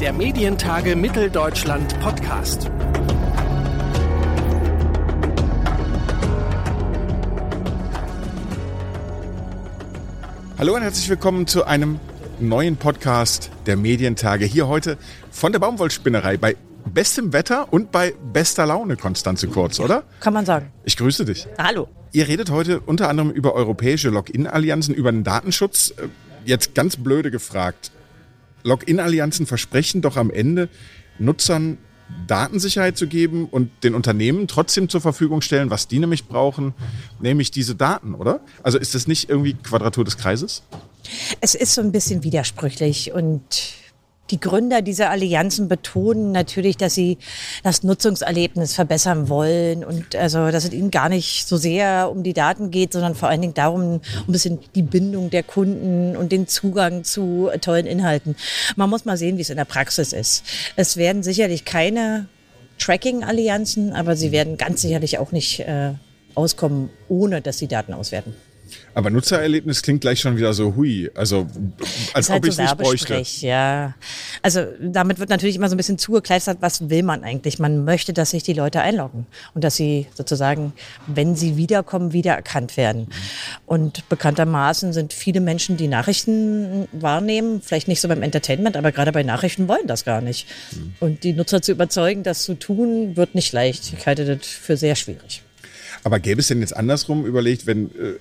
der Medientage Mitteldeutschland Podcast. Hallo und herzlich willkommen zu einem neuen Podcast der Medientage. Hier heute von der Baumwollspinnerei bei bestem Wetter und bei bester Laune, Konstanze Kurz, oder? Kann man sagen. Ich grüße dich. Hallo. Ihr redet heute unter anderem über europäische Login-Allianzen, über den Datenschutz. Äh, Jetzt ganz blöde gefragt. Login-Allianzen versprechen doch am Ende, Nutzern Datensicherheit zu geben und den Unternehmen trotzdem zur Verfügung stellen, was die nämlich brauchen, nämlich diese Daten, oder? Also ist das nicht irgendwie Quadratur des Kreises? Es ist so ein bisschen widersprüchlich und die Gründer dieser Allianzen betonen natürlich, dass sie das Nutzungserlebnis verbessern wollen und also, dass es ihnen gar nicht so sehr um die Daten geht, sondern vor allen Dingen darum, um ein bisschen die Bindung der Kunden und den Zugang zu tollen Inhalten. Man muss mal sehen, wie es in der Praxis ist. Es werden sicherlich keine Tracking-Allianzen, aber sie werden ganz sicherlich auch nicht äh, auskommen, ohne dass sie Daten auswerten. Aber Nutzererlebnis klingt gleich schon wieder so hui. Also als halt ob ich es so nicht bräuchte. Ja, also damit wird natürlich immer so ein bisschen zugekleistert, was will man eigentlich? Man möchte, dass sich die Leute einloggen und dass sie sozusagen, wenn sie wiederkommen, wiedererkannt werden. Und bekanntermaßen sind viele Menschen, die Nachrichten wahrnehmen, vielleicht nicht so beim Entertainment, aber gerade bei Nachrichten wollen das gar nicht. Und die Nutzer zu überzeugen, das zu tun, wird nicht leicht. Ich halte das für sehr schwierig. Aber gäbe es denn jetzt andersrum überlegt, wenn äh,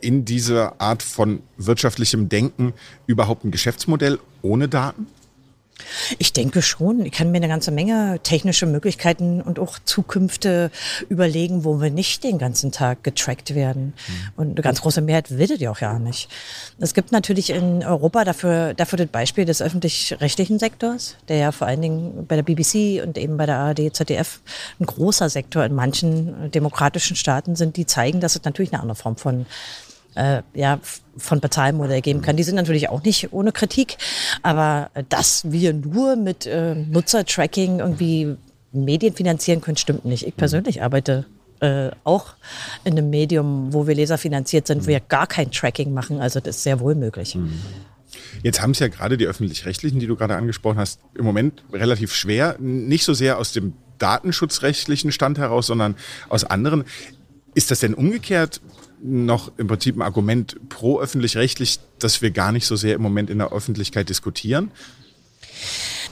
in dieser Art von wirtschaftlichem Denken überhaupt ein Geschäftsmodell ohne Daten? Ich denke schon. Ich kann mir eine ganze Menge technische Möglichkeiten und auch Zukünfte überlegen, wo wir nicht den ganzen Tag getrackt werden. Und eine ganz große Mehrheit will das ja auch ja nicht. Es gibt natürlich in Europa dafür, dafür das Beispiel des öffentlich-rechtlichen Sektors, der ja vor allen Dingen bei der BBC und eben bei der ARD, ZDF ein großer Sektor in manchen demokratischen Staaten sind, die zeigen, dass es natürlich eine andere Form von äh, ja, von Bezahlmodell geben kann. Die sind natürlich auch nicht ohne Kritik, aber äh, dass wir nur mit äh, Nutzertracking irgendwie Medien finanzieren können, stimmt nicht. Ich persönlich arbeite äh, auch in einem Medium, wo wir leserfinanziert sind, wo wir gar kein Tracking machen. Also das ist sehr wohl möglich. Jetzt haben es ja gerade die öffentlich-rechtlichen, die du gerade angesprochen hast, im Moment relativ schwer. Nicht so sehr aus dem datenschutzrechtlichen Stand heraus, sondern aus anderen. Ist das denn umgekehrt noch im Prinzip ein Argument pro öffentlich-rechtlich, dass wir gar nicht so sehr im Moment in der Öffentlichkeit diskutieren?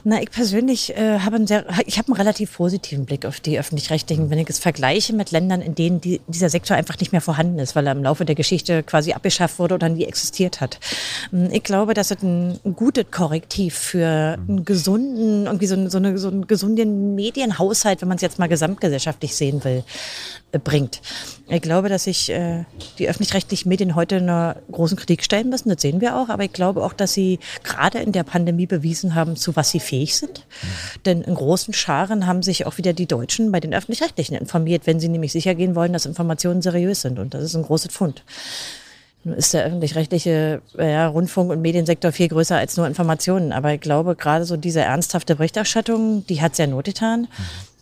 Na, ich persönlich äh, habe einen, sehr, ich habe einen relativ positiven Blick auf die öffentlich-rechtlichen, wenn ich es vergleiche mit Ländern, in denen die, dieser Sektor einfach nicht mehr vorhanden ist, weil er im Laufe der Geschichte quasi abgeschafft wurde oder nie existiert hat. Ähm, Ich glaube, dass es ein, ein gutes Korrektiv für einen gesunden, irgendwie so, so, eine, so einen gesunden Medienhaushalt, wenn man es jetzt mal gesamtgesellschaftlich sehen will, bringt. Ich glaube, dass sich äh, die öffentlich-rechtlichen Medien heute einer großen Kritik stellen müssen, das sehen wir auch, aber ich glaube auch, dass sie gerade in der Pandemie bewiesen haben, zu was sie fähig sind. Denn in großen Scharen haben sich auch wieder die Deutschen bei den öffentlich-rechtlichen informiert, wenn sie nämlich sicher gehen wollen, dass Informationen seriös sind. Und das ist ein großes Pfund. Nun ist der öffentlich-rechtliche äh, ja, Rundfunk- und Mediensektor viel größer als nur Informationen. Aber ich glaube, gerade so diese ernsthafte Berichterstattung, die hat sehr not getan.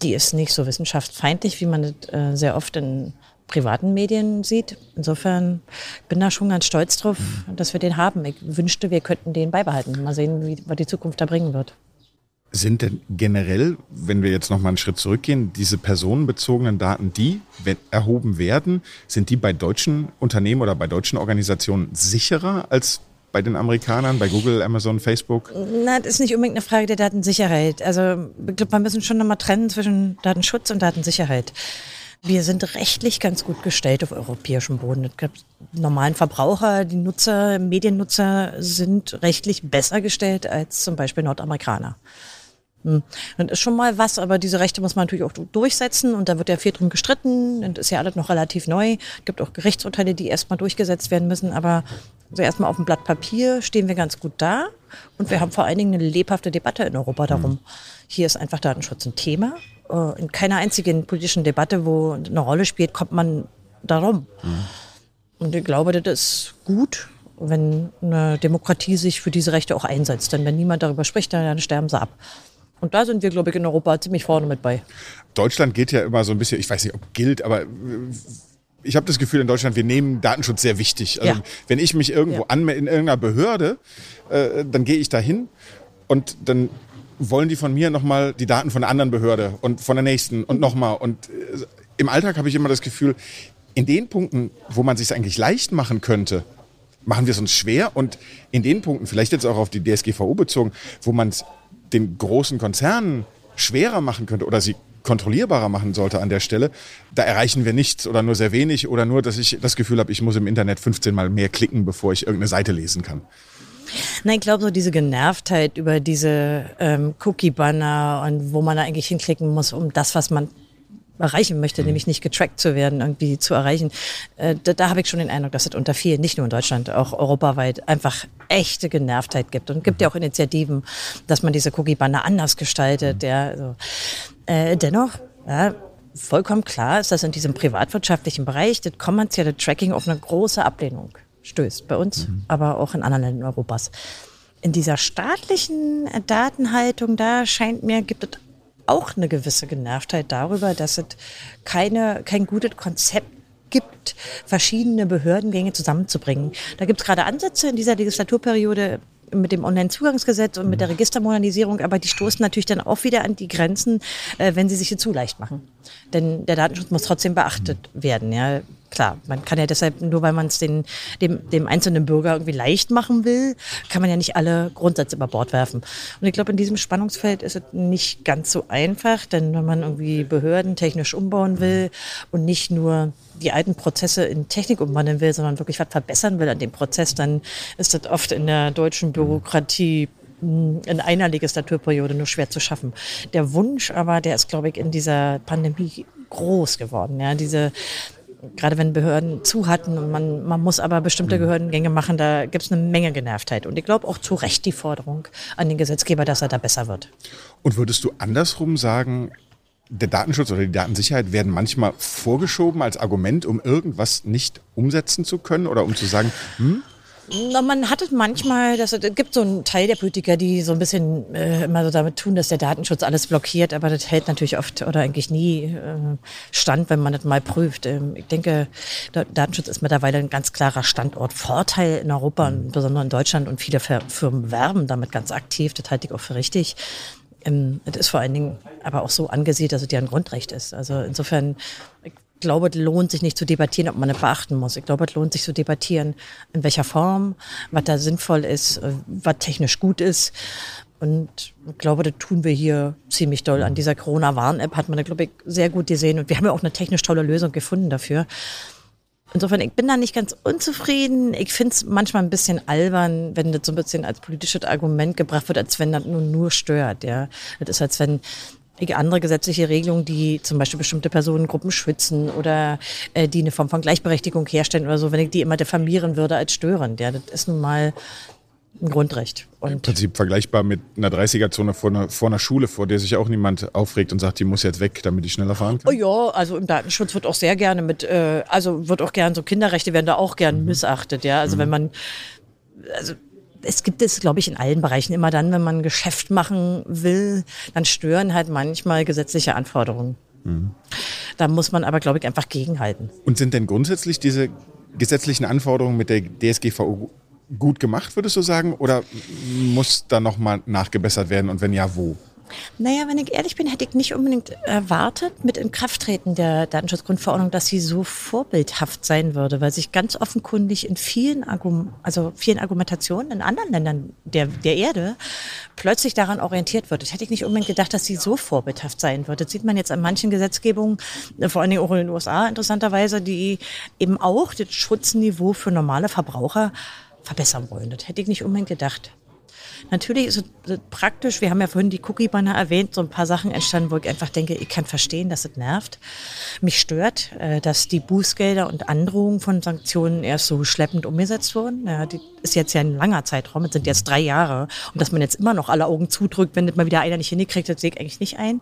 Die ist nicht so wissenschaftsfeindlich, wie man das äh, sehr oft in privaten Medien sieht. Insofern bin da schon ganz stolz drauf, dass wir den haben. Ich wünschte, wir könnten den beibehalten. Mal sehen, wie, was die Zukunft da bringen wird. Sind denn generell, wenn wir jetzt noch mal einen Schritt zurückgehen, diese personenbezogenen Daten, die erhoben werden, sind die bei deutschen Unternehmen oder bei deutschen Organisationen sicherer als bei den Amerikanern, bei Google, Amazon, Facebook? Na, das ist nicht unbedingt eine Frage der Datensicherheit. Also ich glaube, wir müssen schon nochmal trennen zwischen Datenschutz und Datensicherheit. Wir sind rechtlich ganz gut gestellt auf europäischem Boden. Es gibt normalen Verbraucher, die Nutzer, Mediennutzer sind rechtlich besser gestellt als zum Beispiel Nordamerikaner. Hm. Das ist schon mal was, aber diese Rechte muss man natürlich auch durchsetzen und da wird ja viel drum gestritten. Das ist ja alles noch relativ neu. Es gibt auch Gerichtsurteile, die erstmal durchgesetzt werden müssen, aber also erstmal auf dem Blatt Papier stehen wir ganz gut da und wir haben vor allen Dingen eine lebhafte Debatte in Europa darum. Hier ist einfach Datenschutz ein Thema. Äh, In keiner einzigen politischen Debatte, wo eine Rolle spielt, kommt man darum. Und ich glaube, das ist gut, wenn eine Demokratie sich für diese Rechte auch einsetzt. Denn wenn niemand darüber spricht, dann sterben sie ab. Und da sind wir, glaube ich, in Europa ziemlich vorne mit bei. Deutschland gilt ja immer so ein bisschen, ich weiß nicht, ob gilt, aber ich habe das Gefühl in Deutschland, wir nehmen Datenschutz sehr wichtig. Also Ja. wenn ich mich irgendwo Ja. anmelde in irgendeiner Behörde, äh, dann gehe ich da hin und dann wollen die von mir nochmal die Daten von der anderen Behörde und von der nächsten und nochmal. Und äh, im Alltag habe ich immer das Gefühl, in den Punkten, wo man sich eigentlich leicht machen könnte, machen wir es uns schwer. Und in den Punkten, vielleicht jetzt auch auf die DSGVO bezogen, wo man es den großen Konzernen schwerer machen könnte oder sie kontrollierbarer machen sollte an der Stelle, da erreichen wir nichts oder nur sehr wenig oder nur, dass ich das Gefühl habe, ich muss im Internet 15 Mal mehr klicken, bevor ich irgendeine Seite lesen kann. Nein, ich glaube so diese Genervtheit über diese ähm, Cookie-Banner und wo man da eigentlich hinklicken muss, um das, was man erreichen möchte, mhm. nämlich nicht getrackt zu werden, irgendwie zu erreichen. Äh, da, da habe ich schon den Eindruck, dass es unter vielen, nicht nur in Deutschland, auch europaweit einfach echte Genervtheit gibt. Und gibt ja auch Initiativen, dass man diese Cookie-Banner anders gestaltet. Mhm. Ja, also. Äh, dennoch, ja, vollkommen klar ist, dass in diesem privatwirtschaftlichen Bereich das kommerzielle Tracking auf eine große Ablehnung stößt. Bei uns, mhm. aber auch in anderen Ländern Europas. In dieser staatlichen Datenhaltung, da scheint mir, gibt es auch eine gewisse Genervtheit darüber, dass es keine, kein gutes Konzept gibt, verschiedene Behördengänge zusammenzubringen. Da gibt es gerade Ansätze in dieser Legislaturperiode mit dem Onlinezugangsgesetz und mit der Registermodernisierung, aber die stoßen natürlich dann auch wieder an die Grenzen, äh, wenn sie sich hier zu leicht machen. Denn der Datenschutz muss trotzdem beachtet werden. Ja klar, man kann ja deshalb, nur weil man es dem, dem einzelnen Bürger irgendwie leicht machen will, kann man ja nicht alle Grundsätze über Bord werfen. Und ich glaube, in diesem Spannungsfeld ist es nicht ganz so einfach, denn wenn man irgendwie Behörden technisch umbauen will und nicht nur die alten Prozesse in Technik umwandeln will, sondern wirklich was verbessern will an dem Prozess, dann ist das oft in der deutschen Bürokratie hm, in einer Legislaturperiode nur schwer zu schaffen. Der Wunsch aber, der ist, glaube ich, in dieser Pandemie groß geworden. Ja, diese gerade wenn Behörden zu hatten und man, man muss aber bestimmte Behördengänge mhm. machen, da gibt es eine Menge Genervtheit. Und ich glaube auch zu Recht die Forderung an den Gesetzgeber, dass er da besser wird. Und würdest du andersrum sagen, der Datenschutz oder die Datensicherheit werden manchmal vorgeschoben als Argument, um irgendwas nicht umsetzen zu können oder um zu sagen, hm, man hat es manchmal, dass es, es gibt so einen Teil der Politiker, die so ein bisschen äh, immer so damit tun, dass der Datenschutz alles blockiert, aber das hält natürlich oft oder eigentlich nie äh, stand, wenn man das mal prüft. Ähm, ich denke, Datenschutz ist mittlerweile ein ganz klarer Standortvorteil in Europa und besonders in Deutschland und viele Firmen werben damit ganz aktiv. Das halte ich auch für richtig. Ähm, es ist vor allen Dingen aber auch so angesiedelt, dass es ja ein Grundrecht ist. Also insofern, ich glaube, es lohnt sich nicht zu debattieren, ob man es beachten muss. Ich glaube, es lohnt sich zu debattieren, in welcher Form, was da sinnvoll ist, äh, was technisch gut ist. Und ich glaube, das tun wir hier ziemlich doll. An dieser Corona-Warn-App hat man, glaube ich, sehr gut gesehen. Und wir haben ja auch eine technisch tolle Lösung gefunden dafür. Insofern, ich bin da nicht ganz unzufrieden. Ich finde es manchmal ein bisschen albern, wenn das so ein bisschen als politisches Argument gebracht wird, als wenn das nur, nur stört. Ja. Das ist, als wenn andere gesetzliche Regelungen, die zum Beispiel bestimmte Personengruppen schützen oder äh, die eine Form von Gleichberechtigung herstellen oder so, wenn ich die immer diffamieren würde als störend. Ja, das ist nun mal ein Grundrecht. Und Im Prinzip vergleichbar mit einer 30er-Zone vor einer, vor einer Schule, vor der sich auch niemand aufregt und sagt, die muss jetzt weg, damit ich schneller fahren kann. Oh ja, also im Datenschutz wird auch sehr gerne mit, äh, also wird auch gern so Kinderrechte werden da auch gern mhm. missachtet, ja. Also mhm. wenn man, also es gibt es, glaube ich, in allen Bereichen immer dann, wenn man Geschäft machen will, dann stören halt manchmal gesetzliche Anforderungen. Mhm. Da muss man aber, glaube ich, einfach gegenhalten. Und sind denn grundsätzlich diese gesetzlichen Anforderungen mit der DSGVO gut gemacht, würdest du sagen? Oder muss da nochmal nachgebessert werden und wenn ja, wo? Naja, wenn ich ehrlich bin, hätte ich nicht unbedingt erwartet mit Inkrafttreten der Datenschutzgrundverordnung, dass sie so vorbildhaft sein würde, weil sich ganz offenkundig in vielen, Argum also vielen Argumentationen in anderen Ländern der, der Erde plötzlich daran orientiert wird. Das hätte ich nicht unbedingt gedacht, dass sie so vorbildhaft sein würde. Das sieht man jetzt an manchen Gesetzgebungen, vor allen Dingen auch in den USA interessanterweise, die eben auch das Schutzniveau für normale Verbraucher verbessern wollen. Das hätte ich nicht unbedingt gedacht. Natürlich ist es praktisch, wir haben ja vorhin die Cookie-Banner erwähnt, so ein paar Sachen entstanden, wo ich einfach denke, ich kann verstehen, dass es nervt. Mich stört, äh, dass die Bußgelder und Androhungen von Sanktionen erst so schleppend umgesetzt wurden. Ja, die ist jetzt ja ein langer Zeitraum, es sind jetzt drei Jahre. Und dass man jetzt immer noch alle Augen zudrückt, wenn das mal wieder einer nicht hingekriegt hat, sehe ich eigentlich nicht ein.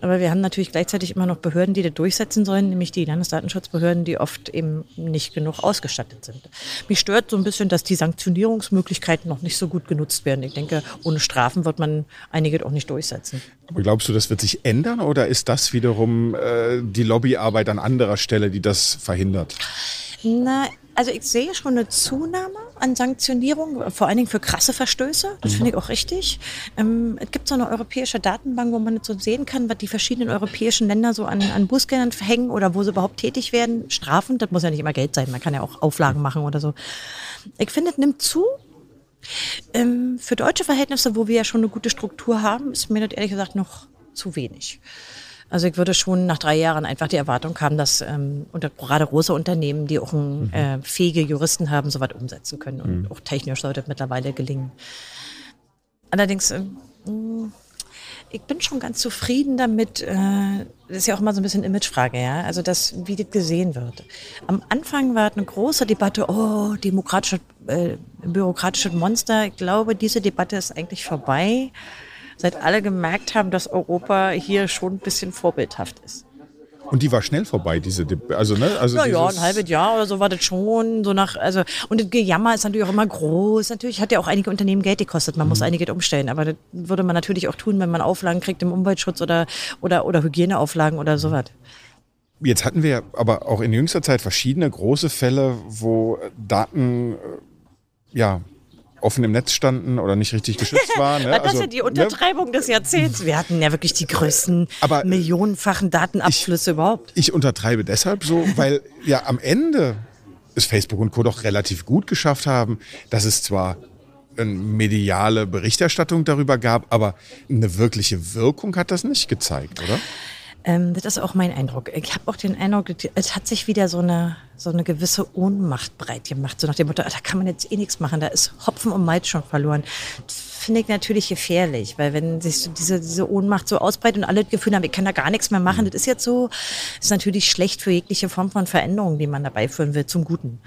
Aber wir haben natürlich gleichzeitig immer noch Behörden, die das durchsetzen sollen, nämlich die Landesdatenschutzbehörden, die oft eben nicht genug ausgestattet sind. Mich stört so ein bisschen, dass die Sanktionierungsmöglichkeiten noch nicht so gut genutzt werden. Ich denke, ohne Strafen wird man einige auch nicht durchsetzen. Aber glaubst du, das wird sich ändern oder ist das wiederum äh, die Lobbyarbeit an anderer Stelle, die das verhindert? Na, also ich sehe schon eine Zunahme an Sanktionierung, vor allen Dingen für krasse Verstöße. Das finde ich auch richtig. Ähm, es gibt so eine europäische Datenbank, wo man so sehen kann, was die verschiedenen europäischen Länder so an, an Bußgeldern verhängen oder wo sie überhaupt tätig werden. Strafen, das muss ja nicht immer Geld sein. Man kann ja auch Auflagen machen oder so. Ich finde, es nimmt zu. Ähm, für deutsche Verhältnisse, wo wir ja schon eine gute Struktur haben, ist mir das ehrlich gesagt noch zu wenig. Also ich würde schon nach drei Jahren einfach die Erwartung haben, dass ähm, unter, gerade große Unternehmen, die auch ein, mhm. äh, fähige Juristen haben, so weit umsetzen können. Und mhm. auch technisch sollte es mittlerweile gelingen. Allerdings, äh, ich bin schon ganz zufrieden damit. Äh, das ist ja auch mal so ein bisschen Imagefrage, ja. Also das, wie das gesehen wird. Am Anfang war eine große Debatte, oh, demokratische, äh, bürokratische Monster. Ich glaube, diese Debatte ist eigentlich vorbei seit alle gemerkt haben, dass Europa hier schon ein bisschen vorbildhaft ist. Und die war schnell vorbei, diese, also ne, also ja, ja, ein halbes Jahr oder so war das schon, so nach, also und das Gejammer ist natürlich auch immer groß. Natürlich hat ja auch einige Unternehmen Geld gekostet. Man mhm. muss einiges umstellen, aber das würde man natürlich auch tun, wenn man Auflagen kriegt im Umweltschutz oder oder oder Hygieneauflagen oder sowas. Jetzt hatten wir aber auch in jüngster Zeit verschiedene große Fälle, wo Daten äh, ja offen im Netz standen oder nicht richtig geschützt waren. Ne? das also, ist ja die ne? Untertreibung ne? des Jahrzehnts. Wir hatten ja wirklich die größten Aber millionenfachen Datenabflüsse ich, überhaupt. Ich untertreibe deshalb so, weil ja am Ende es Facebook und Co. doch relativ gut geschafft haben, dass es zwar eine mediale Berichterstattung darüber gab, aber eine wirkliche Wirkung hat das nicht gezeigt, oder? Ähm, das ist auch mein Eindruck. Ich habe auch den Eindruck, es hat sich wieder so eine, so eine gewisse Ohnmacht breit gemacht. So nach dem Motto, ah, da kann man jetzt eh nichts machen, da ist Hopfen und Malz schon verloren. Das finde ich natürlich gefährlich, weil wenn sich so diese, diese Ohnmacht so ausbreitet und alle das Gefühl haben, ich kann da gar nichts mehr machen, das ist jetzt so, ist natürlich schlecht für jegliche Form von Veränderung, die man dabei führen will, zum Guten.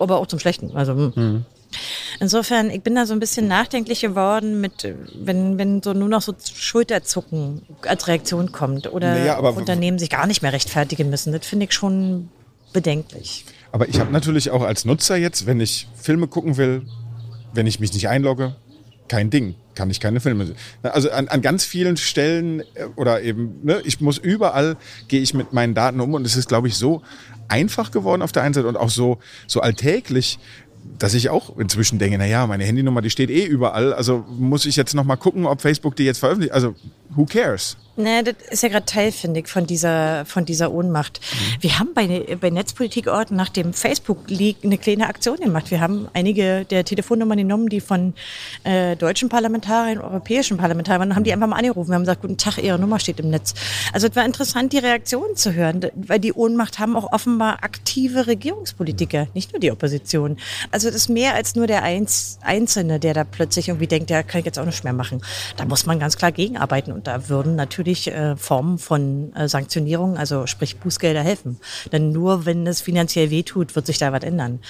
Aber auch zum Schlechten. Also, hm. mhm. Insofern, ich bin da so ein bisschen nachdenklich geworden, mit, wenn, wenn so nur noch so Schulterzucken als Reaktion kommt oder naja, Unternehmen sich gar nicht mehr rechtfertigen müssen. Das finde ich schon bedenklich. Aber ich habe natürlich auch als Nutzer jetzt, wenn ich Filme gucken will, wenn ich mich nicht einlogge, kein Ding, kann ich keine Filme sehen. Also an, an ganz vielen Stellen äh, oder eben, ne, ich muss überall, gehe ich mit meinen Daten um und es ist, glaube ich, so einfach geworden auf der einen Seite und auch so, so alltäglich, dass ich auch inzwischen denke, na ja, meine Handynummer, die steht eh überall, also muss ich jetzt noch mal gucken, ob Facebook die jetzt veröffentlicht. Also who cares? Ne, das ist ja gerade Teil, finde ich, von dieser, von dieser Ohnmacht. Mhm. Wir haben bei, bei Netzpolitikorten nach dem Facebook-Leak eine kleine Aktion gemacht. Wir haben einige der Telefonnummern genommen, die von äh, deutschen Parlamentariern, europäischen Parlamentariern waren, und haben die einfach mal angerufen. Wir haben gesagt, guten Tag, Ihre Nummer steht im Netz. Also es war interessant, die Reaktionen zu hören, weil die Ohnmacht haben auch offenbar aktive Regierungspolitiker, nicht nur die Opposition. Also das ist mehr als nur der Einz Einzelne, der da plötzlich irgendwie denkt, der kann ich jetzt auch nicht mehr machen. Da muss man ganz klar gegenarbeiten und da würden natürlich natürlich äh, Formen von äh, Sanktionierung, also sprich Bußgelder helfen. Denn nur wenn es finanziell wehtut, wird sich da was ändern.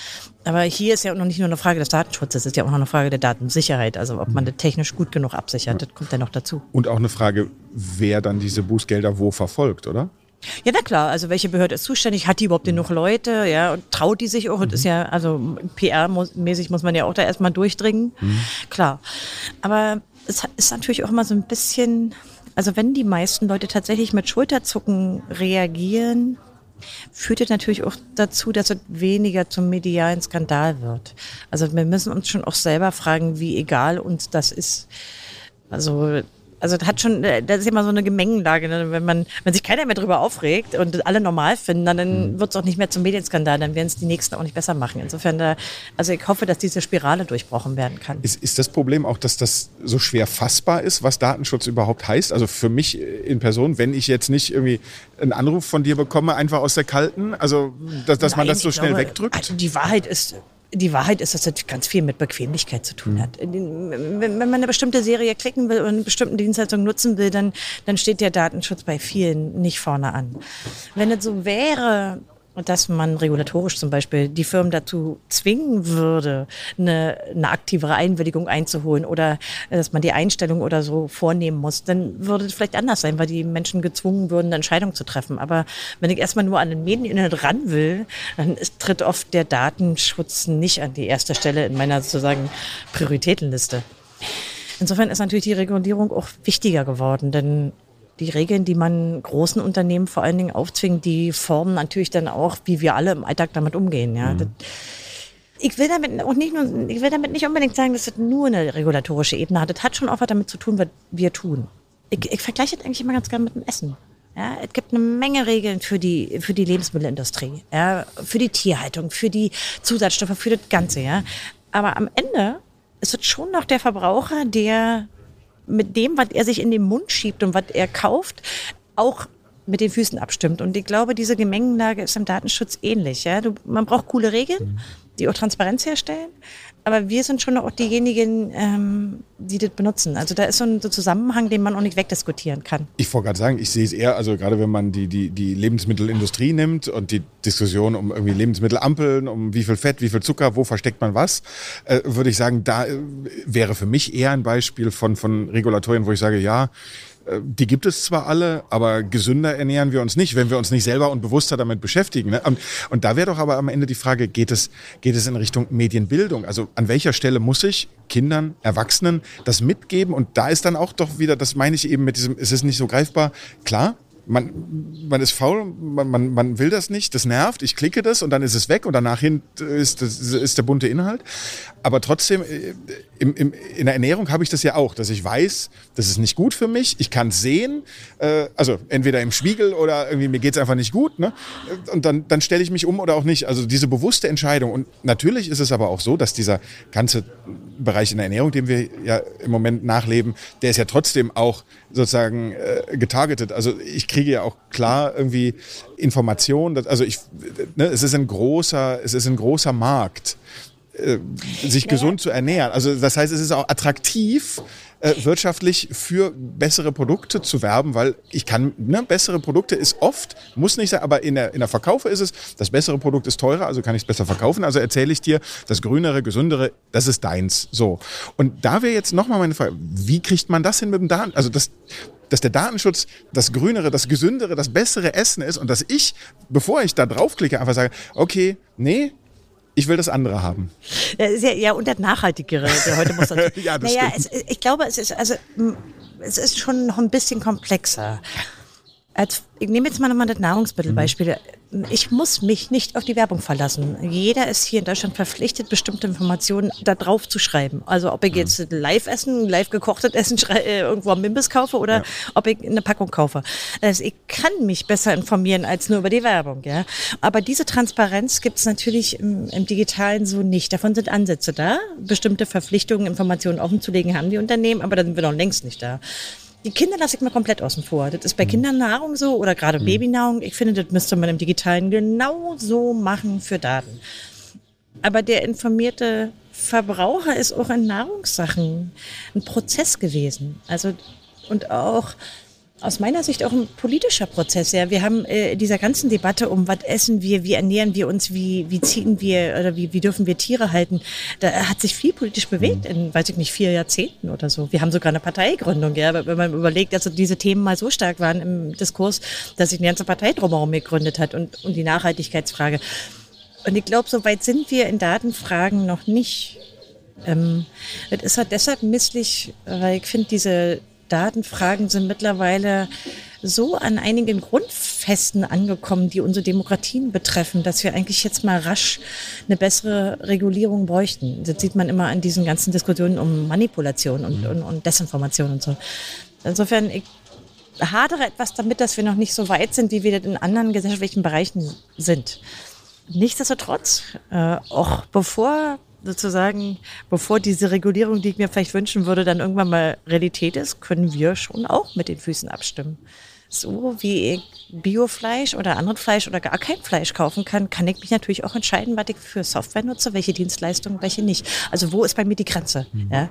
Aber hier ist ja auch noch nicht nur eine Frage des Datenschutzes, es ist ja auch noch eine Frage der Datensicherheit, also ob man das technisch gut genug absichert, das kommt ja noch dazu. Und auch eine Frage, wer dann diese Bußgelder wo verfolgt, oder? Ja, na klar. Also welche Behörde ist zuständig? Hat die überhaupt genug Leute? Ja, und traut die sich auch? Und ist ja, also PR-mäßig muss man ja auch da erstmal durchdringen. Mhm. Klar. Aber es ist natürlich auch immer so ein bisschen, also wenn die meisten Leute tatsächlich mit Schulterzucken reagieren, führt das natürlich auch dazu, dass es weniger zum medialen Skandal wird. Also wir müssen uns schon auch selber fragen, wie egal uns das ist. Also also das hat schon, äh, das ist immer so eine Gemengenlage. Ne? Wenn man, wenn sich keiner mehr darüber aufregt und alle normal finden, dann mhm. wird es auch nicht mehr zum Medienskandal, dann werden es die nächsten auch nicht besser machen. Insofern, da, also ich hoffe, dass diese Spirale durchbrochen werden kann. Ist, ist das Problem auch, dass das so schwer fassbar ist, was Datenschutz überhaupt heißt? Also für mich in Person, wenn ich jetzt nicht irgendwie einen Anruf von dir bekomme, einfach aus der Kalten, also dass, dass Nein, man das so schnell glaube, wegdrückt? Also die Wahrheit ist, die Wahrheit ist, dass das ganz viel mit Bequemlichkeit zu tun hat. Wenn man eine bestimmte Serie klicken will und eine bestimmte Dienstleistung nutzen will, dann, dann steht der Datenschutz bei vielen nicht vorne an. Wenn es so wäre, dass man regulatorisch zum Beispiel die Firmen dazu zwingen würde, eine, eine aktivere Einwilligung einzuholen oder äh, dass man die Einstellung oder so vornehmen muss, dann würde es vielleicht anders sein, weil die Menschen gezwungen würden, eine Entscheidung zu treffen. Aber wenn ich erstmal nur an den Medieninhalt ran will, dann ist, tritt oft der Datenschutz nicht an die erste Stelle in meiner sozusagen Prioritätenliste. Insofern ist natürlich die Regulierung auch wichtiger geworden, denn die Regeln, die man großen Unternehmen vor allen Dingen aufzwingt, die formen natürlich dann auch, wie wir alle im Alltag damit umgehen. Ja. Mhm. ich will damit auch nicht nur, ich will damit nicht unbedingt sagen, dass das nur eine regulatorische Ebene hat. Das hat schon auch was damit zu tun, was wir tun. Ich, ich vergleiche das eigentlich immer ganz gerne mit dem Essen. Ja, es gibt eine Menge Regeln für die, für die Lebensmittelindustrie, ja, für die Tierhaltung, für die Zusatzstoffe, für das Ganze. Ja. Aber am Ende ist es schon noch der Verbraucher, der mit dem, was er sich in den Mund schiebt und was er kauft, auch mit den Füßen abstimmt. Und ich glaube, diese Gemengenlage ist im Datenschutz ähnlich. Ja? Du, man braucht coole Regeln, die auch Transparenz herstellen. Aber wir sind schon auch diejenigen, ähm, die das benutzen. Also da ist so ein so Zusammenhang, den man auch nicht wegdiskutieren kann. Ich wollte gerade sagen, ich sehe es eher, also gerade wenn man die, die, die Lebensmittelindustrie nimmt und die Diskussion um irgendwie Lebensmittelampeln, um wie viel Fett, wie viel Zucker, wo versteckt man was, äh, würde ich sagen, da äh, wäre für mich eher ein Beispiel von, von Regulatorien, wo ich sage, ja, die gibt es zwar alle, aber gesünder ernähren wir uns nicht, wenn wir uns nicht selber und bewusster damit beschäftigen. Ne? Und, und, da wäre doch aber am Ende die Frage, geht es, geht es in Richtung Medienbildung? Also an welcher Stelle muss ich Kindern, Erwachsenen das mitgeben? Und da ist dann auch doch wieder, das meine ich eben mit diesem, es ist nicht so greifbar. Klar, man, man ist faul, man, man, man will das nicht, das nervt, ich klicke das und dann ist es weg und danach hin ist, das, ist der bunte Inhalt. Aber trotzdem, äh, im, im, in der Ernährung habe ich das ja auch, dass ich weiß, das ist nicht gut für mich, ich kann es sehen, äh, also entweder im Spiegel oder irgendwie mir geht es einfach nicht gut. Ne? Und dann, dann stelle ich mich um oder auch nicht. Also diese bewusste Entscheidung. Und natürlich ist es aber auch so, dass dieser ganze Bereich in der Ernährung, den wir ja im Moment nachleben, der ist ja trotzdem auch sozusagen äh, getargetet. Also ich kriege ja auch klar irgendwie Informationen. Also ich, ne, es ist ein großer, es ist ein großer Markt, äh, sich naja. gesund zu ernähren. Also das heißt, es ist auch attraktiv, äh, wirtschaftlich für bessere Produkte zu werben, weil ich kann, ne, bessere Produkte ist oft, muss nicht sein, aber in der, in der Verkaufe ist es, das bessere Produkt ist teurer, also kann ich es besser verkaufen. Also erzähle ich dir, das grünere, gesündere, das ist deins. So. Und da wäre jetzt nochmal meine Frage, wie kriegt man das hin mit dem Daten? Also das, dass der Datenschutz das grünere, das gesündere, das bessere Essen ist und dass ich, bevor ich da draufklicke, einfach sage, okay, nee, ich will das andere haben. Ja, ja, und der Nachhaltigere, heute muss dazu. ja, das naja, es, ich glaube, es ist, also, es ist schon noch ein bisschen komplexer. Als, ich nehme jetzt mal nochmal das Nahrungsmittelbeispiel. Mhm. Ich muss mich nicht auf die Werbung verlassen. Jeder ist hier in Deutschland verpflichtet, bestimmte Informationen da drauf zu schreiben. Also ob ich jetzt live essen, live gekochtes Essen äh, irgendwo am Mimbis kaufe oder ja. ob ich eine Packung kaufe. Also ich kann mich besser informieren als nur über die Werbung. Ja? Aber diese Transparenz gibt es natürlich im, im Digitalen so nicht. Davon sind Ansätze da. Bestimmte Verpflichtungen, Informationen offenzulegen haben die Unternehmen, aber da sind wir noch längst nicht da. Die Kinder lasse ich mal komplett außen vor. Das ist bei mhm. Kindernahrung so oder gerade mhm. Babynahrung. Ich finde, das müsste man im Digitalen genauso machen für Daten. Aber der informierte Verbraucher ist auch in Nahrungssachen ein Prozess gewesen. Also, und auch aus meiner Sicht auch ein politischer Prozess. Ja, wir haben äh, dieser ganzen Debatte um, was essen wir, wie ernähren wir uns, wie wie ziehen wir oder wie wie dürfen wir Tiere halten. Da hat sich viel politisch bewegt in, weiß ich nicht, vier Jahrzehnten oder so. Wir haben sogar eine Parteigründung, ja, wenn man überlegt, dass also diese Themen mal so stark waren im Diskurs, dass sich eine ganze Partei drumherum gegründet hat und und die Nachhaltigkeitsfrage. Und ich glaube, so weit sind wir in Datenfragen noch nicht. Ähm, das ist halt deshalb misslich, weil ich finde, diese Datenfragen sind mittlerweile so an einigen Grundfesten angekommen, die unsere Demokratien betreffen, dass wir eigentlich jetzt mal rasch eine bessere Regulierung bräuchten. Das sieht man immer an diesen ganzen Diskussionen um Manipulation und, und, und Desinformation und so. Insofern, ich hadere etwas damit, dass wir noch nicht so weit sind, wie wir das in anderen gesellschaftlichen Bereichen sind. Nichtsdestotrotz, äh, auch bevor sozusagen, bevor diese Regulierung, die ich mir vielleicht wünschen würde, dann irgendwann mal Realität ist, können wir schon auch mit den Füßen abstimmen. So wie ich Biofleisch oder anderes Fleisch oder gar kein Fleisch kaufen kann, kann ich mich natürlich auch entscheiden, was ich für Software nutze, welche Dienstleistungen, welche nicht. Also wo ist bei mir die Grenze? Mhm. Ja?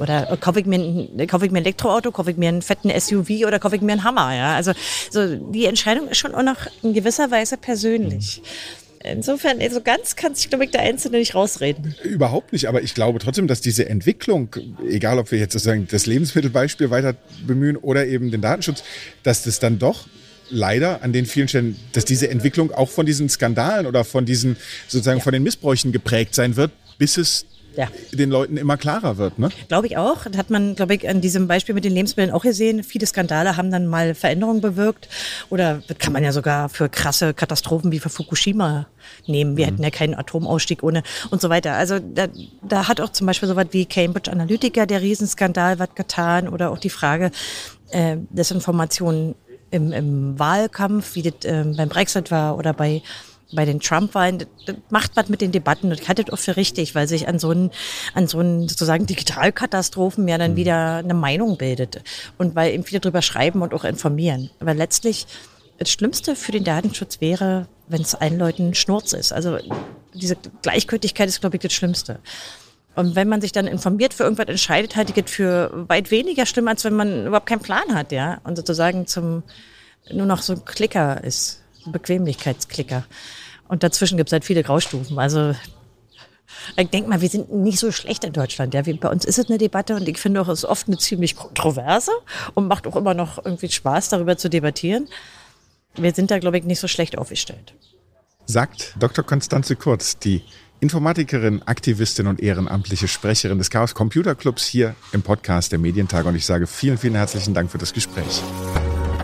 Oder kaufe ich, mir ein, kaufe ich mir ein Elektroauto, kaufe ich mir einen fetten SUV oder kaufe ich mir einen Hammer? Ja? Also so, die Entscheidung ist schon auch noch in gewisser Weise persönlich. Mhm. Insofern, also ganz kann sich, glaube ich, der Einzelne nicht rausreden. Überhaupt nicht, aber ich glaube trotzdem, dass diese Entwicklung, egal ob wir jetzt sozusagen das Lebensmittelbeispiel weiter bemühen oder eben den Datenschutz, dass das dann doch leider an den vielen Stellen, dass diese Entwicklung auch von diesen Skandalen oder von diesen sozusagen ja. von den Missbräuchen geprägt sein wird, bis es ja. den Leuten immer klarer wird. Ne? Glaube ich auch. Das hat man, glaube ich, an diesem Beispiel mit den Lebensmitteln auch gesehen. Viele Skandale haben dann mal Veränderungen bewirkt. Oder das kann man ja sogar für krasse Katastrophen wie für Fukushima nehmen. Wir mhm. hätten ja keinen Atomausstieg ohne und so weiter. Also da, da hat auch zum Beispiel so was wie Cambridge Analytica, der Riesenskandal, was getan. Oder auch die Frage äh, Desinformation im, im Wahlkampf, wie das äh, beim Brexit war oder bei bei den Trump-Wahlen, macht was mit den Debatten und ich halte das auch für richtig, weil sich an so einen, an so einen sozusagen Digitalkatastrophen ja dann mhm. wieder eine Meinung bildet und weil eben viele drüber schreiben und auch informieren. Aber letztlich das Schlimmste für den Datenschutz wäre, wenn es allen Leuten Schnurz ist. Also diese Gleichgültigkeit ist, glaube ich, das Schlimmste. Und wenn man sich dann informiert für irgendwas entscheidet, halte ich das für weit weniger schlimm, als wenn man überhaupt keinen Plan hat, ja. Und sozusagen zum, nur noch so ein Klicker ist. Bequemlichkeitsklicker. Und dazwischen gibt es halt viele Graustufen. Also ich denke mal, wir sind nicht so schlecht in Deutschland. Ja, bei uns ist es eine Debatte und ich finde auch, es ist oft eine ziemlich kontroverse und macht auch immer noch irgendwie Spaß, darüber zu debattieren. Wir sind da, glaube ich, nicht so schlecht aufgestellt. Sagt Dr. Konstanze Kurz, die Informatikerin, Aktivistin und ehrenamtliche Sprecherin des Chaos Computer Clubs hier im Podcast der Medientage. Und ich sage vielen, vielen herzlichen Dank für das Gespräch.